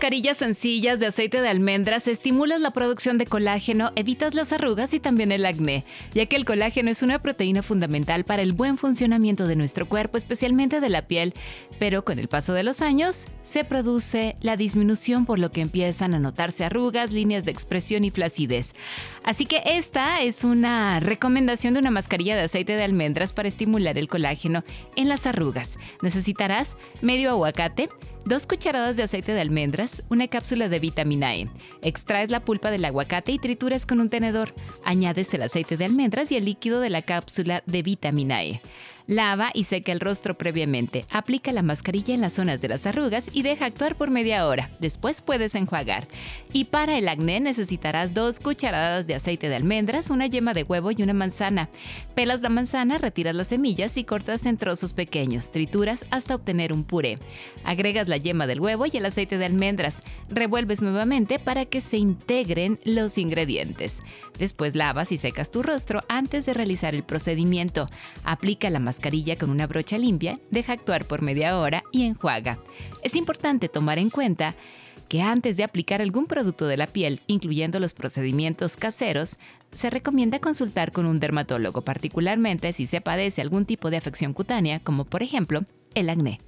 Mascarillas sencillas de aceite de almendras estimulas la producción de colágeno, evitas las arrugas y también el acné, ya que el colágeno es una proteína fundamental para el buen funcionamiento de nuestro cuerpo, especialmente de la piel, pero con el paso de los años se produce la disminución por lo que empiezan a notarse arrugas, líneas de expresión y flacidez. Así que esta es una recomendación de una mascarilla de aceite de almendras para estimular el colágeno en las arrugas. Necesitarás medio aguacate, dos cucharadas de aceite de almendras, una cápsula de vitamina E. Extraes la pulpa del aguacate y trituras con un tenedor. Añades el aceite de almendras y el líquido de la cápsula de vitamina E. Lava y seca el rostro previamente. Aplica la mascarilla en las zonas de las arrugas y deja actuar por media hora. Después puedes enjuagar. Y para el acné necesitarás dos cucharadas de aceite de almendras, una yema de huevo y una manzana. Pelas la manzana, retiras las semillas y cortas en trozos pequeños. Trituras hasta obtener un puré. Agregas la yema del huevo y el aceite de almendras. Revuelves nuevamente para que se integren los ingredientes. Después lavas y secas tu rostro antes de realizar el procedimiento. Aplica la mascarilla con una brocha limpia, deja actuar por media hora y enjuaga. Es importante tomar en cuenta que antes de aplicar algún producto de la piel, incluyendo los procedimientos caseros, se recomienda consultar con un dermatólogo, particularmente si se padece algún tipo de afección cutánea, como por ejemplo el acné.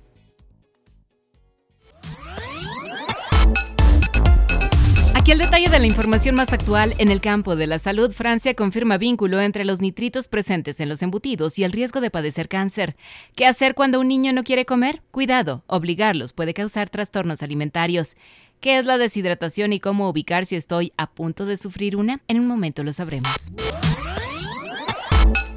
Aquí el detalle de la información más actual en el campo de la salud. Francia confirma vínculo entre los nitritos presentes en los embutidos y el riesgo de padecer cáncer. ¿Qué hacer cuando un niño no quiere comer? Cuidado, obligarlos puede causar trastornos alimentarios. ¿Qué es la deshidratación y cómo ubicar si estoy a punto de sufrir una? En un momento lo sabremos.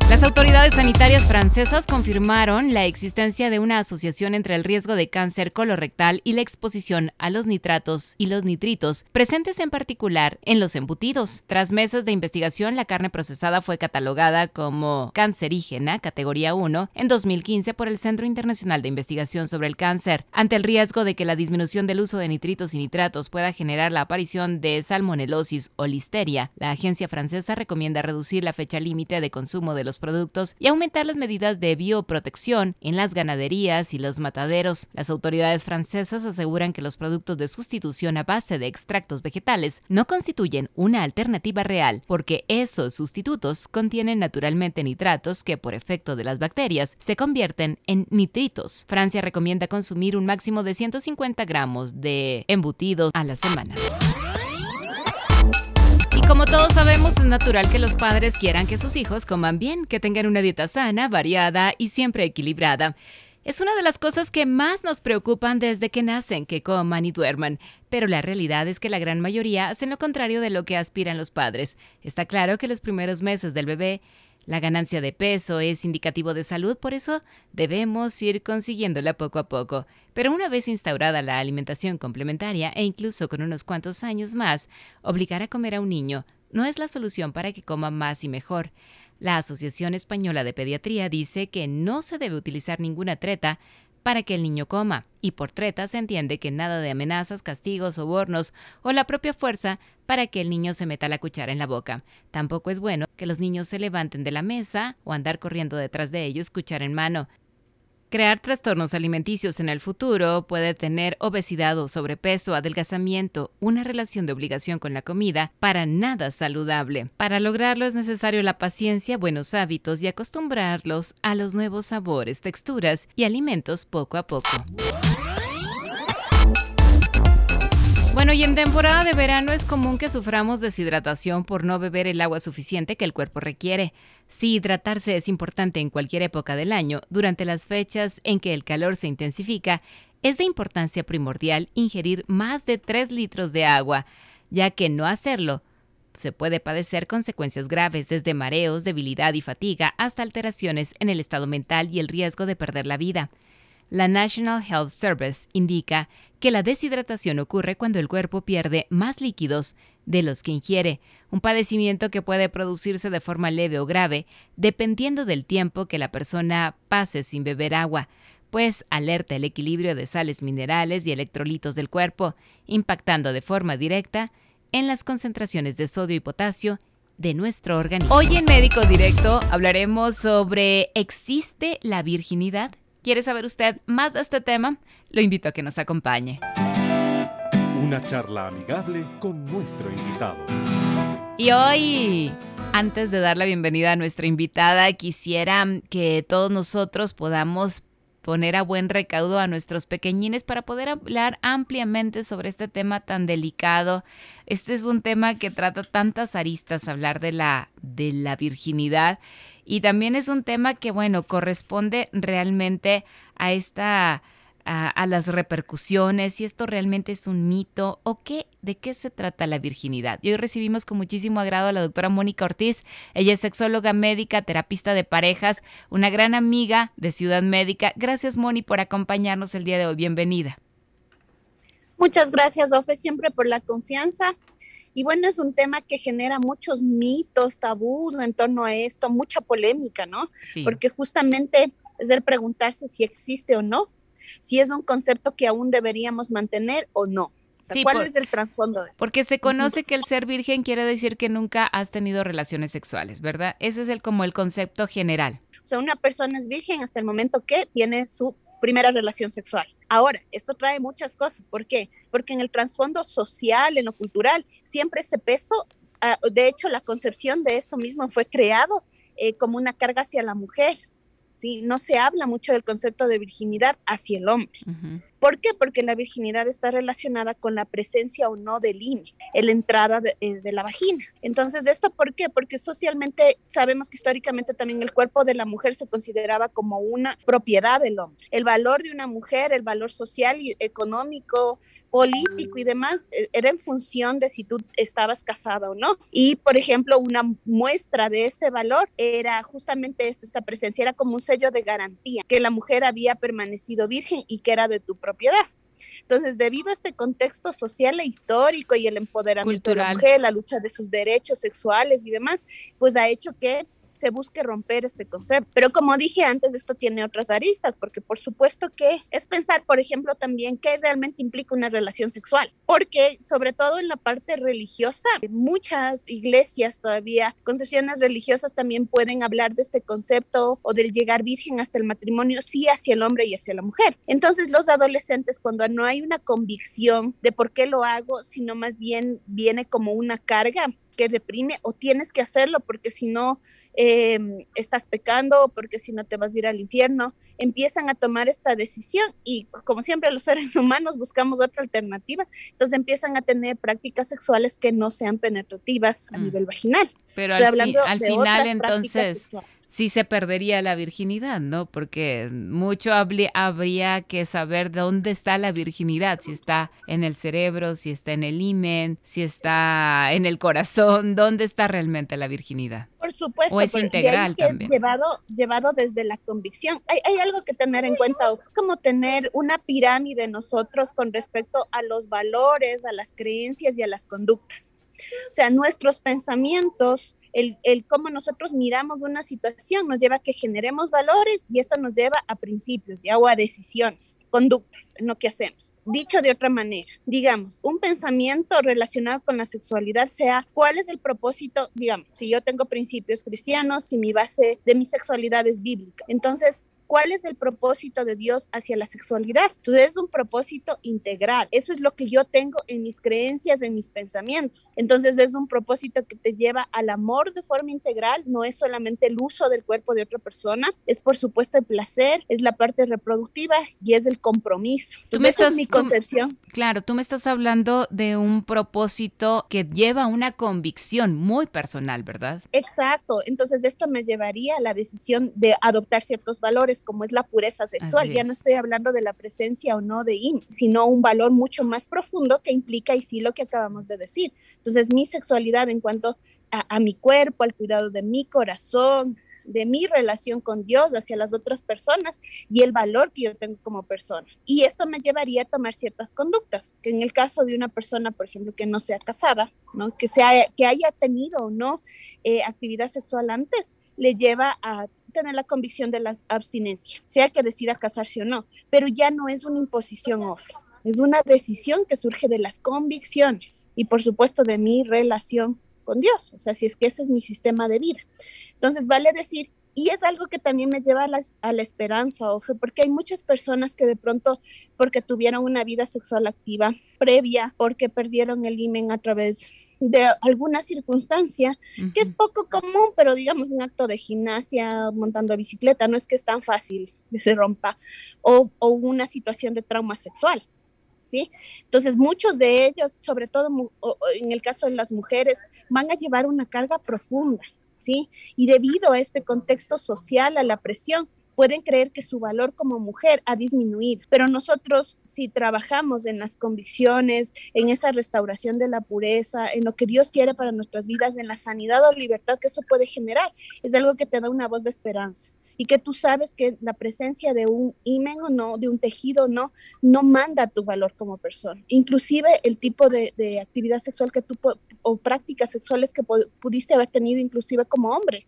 Las autoridades sanitarias francesas confirmaron la existencia de una asociación entre el riesgo de cáncer colorectal y la exposición a los nitratos y los nitritos, presentes en particular en los embutidos. Tras meses de investigación, la carne procesada fue catalogada como cancerígena, categoría 1, en 2015 por el Centro Internacional de Investigación sobre el Cáncer. Ante el riesgo de que la disminución del uso de nitritos y nitratos pueda generar la aparición de salmonelosis o listeria, la agencia francesa recomienda reducir la fecha límite de consumo de los productos y aumentar las medidas de bioprotección en las ganaderías y los mataderos. Las autoridades francesas aseguran que los productos de sustitución a base de extractos vegetales no constituyen una alternativa real, porque esos sustitutos contienen naturalmente nitratos que por efecto de las bacterias se convierten en nitritos. Francia recomienda consumir un máximo de 150 gramos de embutidos a la semana. Como todos sabemos, es natural que los padres quieran que sus hijos coman bien, que tengan una dieta sana, variada y siempre equilibrada. Es una de las cosas que más nos preocupan desde que nacen, que coman y duerman, pero la realidad es que la gran mayoría hacen lo contrario de lo que aspiran los padres. Está claro que los primeros meses del bebé la ganancia de peso es indicativo de salud, por eso debemos ir consiguiéndola poco a poco. Pero una vez instaurada la alimentación complementaria e incluso con unos cuantos años más, obligar a comer a un niño no es la solución para que coma más y mejor. La Asociación Española de Pediatría dice que no se debe utilizar ninguna treta para que el niño coma, y por treta se entiende que nada de amenazas, castigos, sobornos o la propia fuerza para que el niño se meta la cuchara en la boca. Tampoco es bueno que los niños se levanten de la mesa o andar corriendo detrás de ellos cuchara en mano. Crear trastornos alimenticios en el futuro puede tener obesidad o sobrepeso, adelgazamiento, una relación de obligación con la comida para nada saludable. Para lograrlo es necesario la paciencia, buenos hábitos y acostumbrarlos a los nuevos sabores, texturas y alimentos poco a poco. Bueno, y en temporada de verano es común que suframos deshidratación por no beber el agua suficiente que el cuerpo requiere. Si hidratarse es importante en cualquier época del año, durante las fechas en que el calor se intensifica, es de importancia primordial ingerir más de 3 litros de agua, ya que no hacerlo se puede padecer consecuencias graves desde mareos, debilidad y fatiga hasta alteraciones en el estado mental y el riesgo de perder la vida. La National Health Service indica que la deshidratación ocurre cuando el cuerpo pierde más líquidos de los que ingiere, un padecimiento que puede producirse de forma leve o grave, dependiendo del tiempo que la persona pase sin beber agua, pues alerta el equilibrio de sales minerales y electrolitos del cuerpo, impactando de forma directa en las concentraciones de sodio y potasio de nuestro organismo. Hoy en Médico Directo hablaremos sobre ¿existe la virginidad? ¿Quiere saber usted más de este tema? Lo invito a que nos acompañe. Una charla amigable con nuestro invitado. Y hoy, antes de dar la bienvenida a nuestra invitada, quisiera que todos nosotros podamos poner a buen recaudo a nuestros pequeñines para poder hablar ampliamente sobre este tema tan delicado. Este es un tema que trata tantas aristas, hablar de la, de la virginidad. Y también es un tema que, bueno, corresponde realmente a esta a, las repercusiones, si esto realmente es un mito o qué, de qué se trata la virginidad. Y hoy recibimos con muchísimo agrado a la doctora Mónica Ortiz. Ella es sexóloga médica, terapista de parejas, una gran amiga de Ciudad Médica. Gracias, Moni, por acompañarnos el día de hoy. Bienvenida. Muchas gracias, Ofe, siempre por la confianza. Y bueno, es un tema que genera muchos mitos, tabús en torno a esto, mucha polémica, ¿no? Porque justamente es el preguntarse si existe o no si es un concepto que aún deberíamos mantener o no. ¿Cuál es el trasfondo? Porque se conoce que el ser virgen quiere decir que nunca has tenido relaciones sexuales, ¿verdad? Ese es el como el concepto general. O sea, una persona es virgen hasta el momento que tiene su primera relación sexual. Ahora, esto trae muchas cosas. ¿Por qué? Porque en el trasfondo social, en lo cultural, siempre ese peso, ah, de hecho, la concepción de eso mismo fue creado eh, como una carga hacia la mujer. ¿Sí? No se habla mucho del concepto de virginidad hacia el hombre. ¿Por qué? Porque la virginidad está relacionada con la presencia o no del INE, la entrada eh, de, la vagina. Entonces, ¿esto por qué? Porque socialmente sabemos que históricamente también el cuerpo de la mujer se consideraba como una propiedad del hombre. El valor de una mujer, el valor social y económico, político y demás, eh, era en función de si tú estabas casada o no. Y, por ejemplo, una muestra de ese valor era justamente esta, esta presencia, era como un sello de garantía, que la mujer había permanecido virgen y que era de tu propiedad propiedad. Entonces, debido a este contexto social e histórico y el empoderamiento de la mujer, la lucha de sus derechos sexuales y demás, pues ha hecho que se busque romper este concepto. Pero como dije antes, esto tiene otras aristas, porque por supuesto que es pensar, por ejemplo, también qué realmente implica una relación sexual, porque sobre todo en la parte religiosa, muchas iglesias todavía, concepciones religiosas también pueden hablar de este concepto o del llegar virgen hasta el matrimonio, sí hacia el hombre y hacia la mujer. Entonces los adolescentes, cuando no hay una convicción de por qué lo hago, sino más bien viene como una carga que reprime o tienes que hacerlo porque si no Em, estás pecando, porque si no te vas a ir al infierno, empiezan a tomar esta decisión y como siempre los seres humanos buscamos otra alternativa, entonces empiezan a tener prácticas sexuales que no sean penetrativas a mm. nivel vaginal. Pero al, al final entonces sí se perdería la virginidad, ¿no? Porque mucho habría que saber dónde está la virginidad, si está en el cerebro, si está en el imen, si está en el corazón, ¿dónde está realmente la virginidad? Por supuesto. O es integral también. Llevado, llevado desde la convicción. Hay, hay algo que tener en cuenta, es como tener una pirámide nosotros con respecto a los valores, a las creencias y a las conductas. O sea, nuestros pensamientos el, cómo nosotros miramos una situación nos lleva a que generemos valores y esto nos lleva a principios y a decisiones, conductas en lo que hacemos. Dicho de otra manera, digamos, un pensamiento relacionado con la sexualidad sea cuál es el propósito, digamos, si yo tengo principios cristianos, si mi base de mi sexualidad es bíblica. Entonces, ¿Cuál es el propósito de Dios hacia la sexualidad? Entonces es un propósito integral. Eso es lo que yo tengo en mis creencias, en mis pensamientos. Entonces es un propósito que te lleva al amor de forma integral. No es solamente el uso del cuerpo de otra persona, es por supuesto el placer, es la parte reproductiva y es el compromiso. Entonces esa es mi concepción. Claro, tú me estás hablando de un propósito que lleva una convicción muy personal, ¿verdad? Exacto. Entonces esto me llevaría a la decisión de adoptar ciertos valores como es la pureza sexual. Ya no estoy hablando de la presencia o no de IM, sino un valor mucho más profundo que implica y sí lo que acabamos de decir. Entonces, mi sexualidad en cuanto a, mi cuerpo, al cuidado de mi corazón, de mi relación con Dios hacia las otras personas y el valor que yo tengo como persona. Y esto me llevaría a tomar ciertas conductas, que en el caso de una persona, por ejemplo, que no sea casada, ¿no? que, sea, que haya tenido o no eh, actividad sexual antes, le lleva a tener la convicción de la abstinencia, sea que decida casarse o no, pero ya no es una imposición off, es una decisión que surge de las convicciones y por supuesto de mi relación con Dios, o sea, si es que ese es mi sistema de vida. Entonces, vale decir, y es algo que también me lleva a la, a la esperanza, Ofe, porque hay muchas personas que de pronto, porque tuvieron una vida sexual activa previa, porque perdieron el imen a través de alguna circunstancia que es poco común, pero digamos un acto de gimnasia, montando bicicleta, no es que es tan fácil que se rompa, o, o una situación de trauma sexual. ¿Sí? Entonces, muchos de ellos, sobre todo en el caso de las mujeres, van a llevar una carga profunda, ¿sí? Y debido a este contexto social, a la presión, pueden creer que su valor como mujer ha disminuido, pero nosotros si trabajamos en las convicciones, en esa restauración de la pureza, en lo que Dios quiere para nuestras vidas, en la sanidad o libertad que eso puede generar, es algo que te da una voz de esperanza y que tú sabes que la presencia de un imen o no, de un tejido o no, no manda tu valor como persona. Inclusive el tipo de, actividad sexual que tú o prácticas sexuales que pudiste haber tenido inclusive como hombre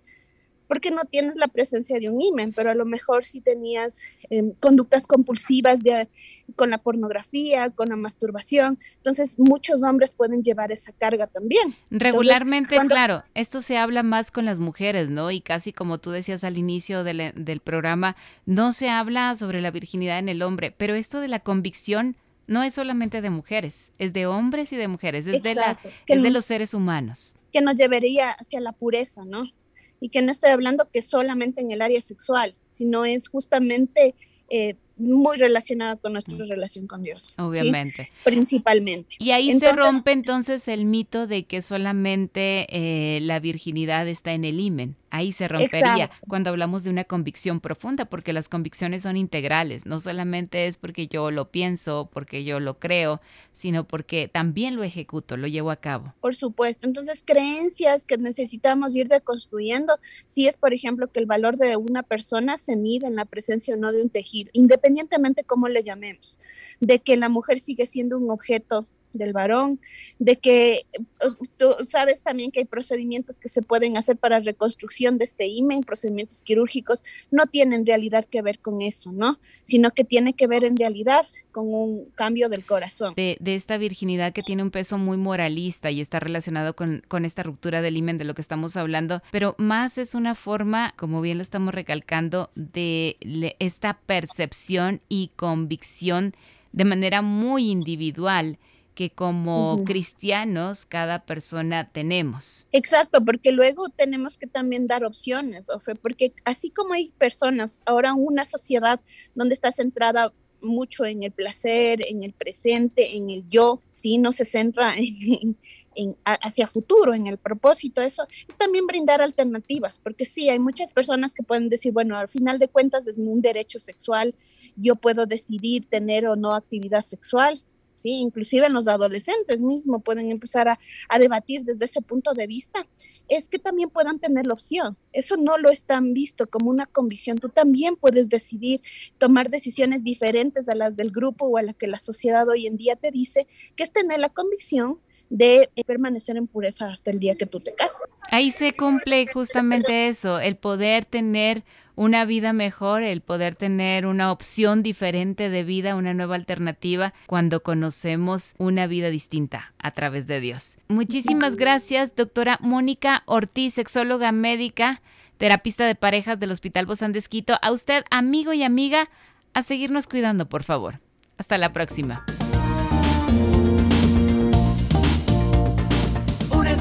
porque no tienes la presencia de un imen, pero a lo mejor sí tenías em, conductas compulsivas de, con la pornografía, con la masturbación. Entonces, muchos hombres pueden llevar esa carga también. Regularmente, claro, esto se habla más con las mujeres, ¿no? Y casi como tú decías al inicio del, del programa, no se habla sobre la virginidad en el hombre, pero esto de la convicción no es solamente de mujeres, es de hombres y de mujeres, es, de, la, es de los seres humanos. Que nos llevaría hacia la pureza, ¿no? Y que no estoy hablando que solamente en el área sexual, sino es justamente eh, muy relacionada con nuestra mm. relación con Dios. Obviamente. Principalmente. Y ahí se rompe entonces el mito de que solamente eh, la virginidad está en el imen. Ahí se rompería cuando hablamos de una convicción profunda, porque las convicciones son integrales, no solamente es porque yo lo pienso, porque yo lo creo, sino porque también lo ejecuto, lo llevo a cabo. Por supuesto, entonces creencias que necesitamos ir deconstruyendo, si es por ejemplo que el valor de una persona se mide en la presencia o no de un tejido, independientemente cómo le llamemos, de que la mujer sigue siendo un objeto del varón, de que uh, tú sabes también que hay procedimientos que se pueden hacer para reconstrucción de este imen, procedimientos quirúrgicos, no tienen en realidad que ver con eso, ¿no? Sino que tiene que ver en realidad con un cambio del corazón. De, esta virginidad que tiene un peso muy moralista y está relacionado con, con esta ruptura del imen de lo que estamos hablando, pero más es una forma, como bien lo estamos recalcando, de esta percepción y convicción de manera muy individual que como cristianos cada persona tenemos. Exacto, porque luego tenemos que también dar opciones, Ofe, porque así como hay personas, ahora una sociedad donde está centrada mucho en el placer, en el presente, en el yo, sí, no se centra en, hacia futuro, en el propósito, eso es también brindar alternativas, porque sí, hay muchas personas que pueden decir, bueno, al final de cuentas es un derecho sexual, yo puedo decidir tener o no actividad sexual, ¿sí? Inclusive en los adolescentes mismo pueden empezar a, debatir desde ese punto de vista, es que también puedan tener la opción. Eso no lo están visto como una convicción. Tú también puedes decidir tomar decisiones diferentes a las del grupo o a la que la sociedad hoy en día te dice, que es tener la convicción de permanecer en pureza hasta el día que tú te casas. Ahí se cumple justamente eso, el poder tener una vida mejor, el poder tener una opción diferente de vida, una nueva alternativa cuando conocemos una vida distinta a través de Dios. Muchísimas gracias, doctora Mónica Ortiz, sexóloga médica, terapista de parejas del Hospital Bozán de A usted, amigo y amiga, a seguirnos cuidando, por favor. Hasta la próxima.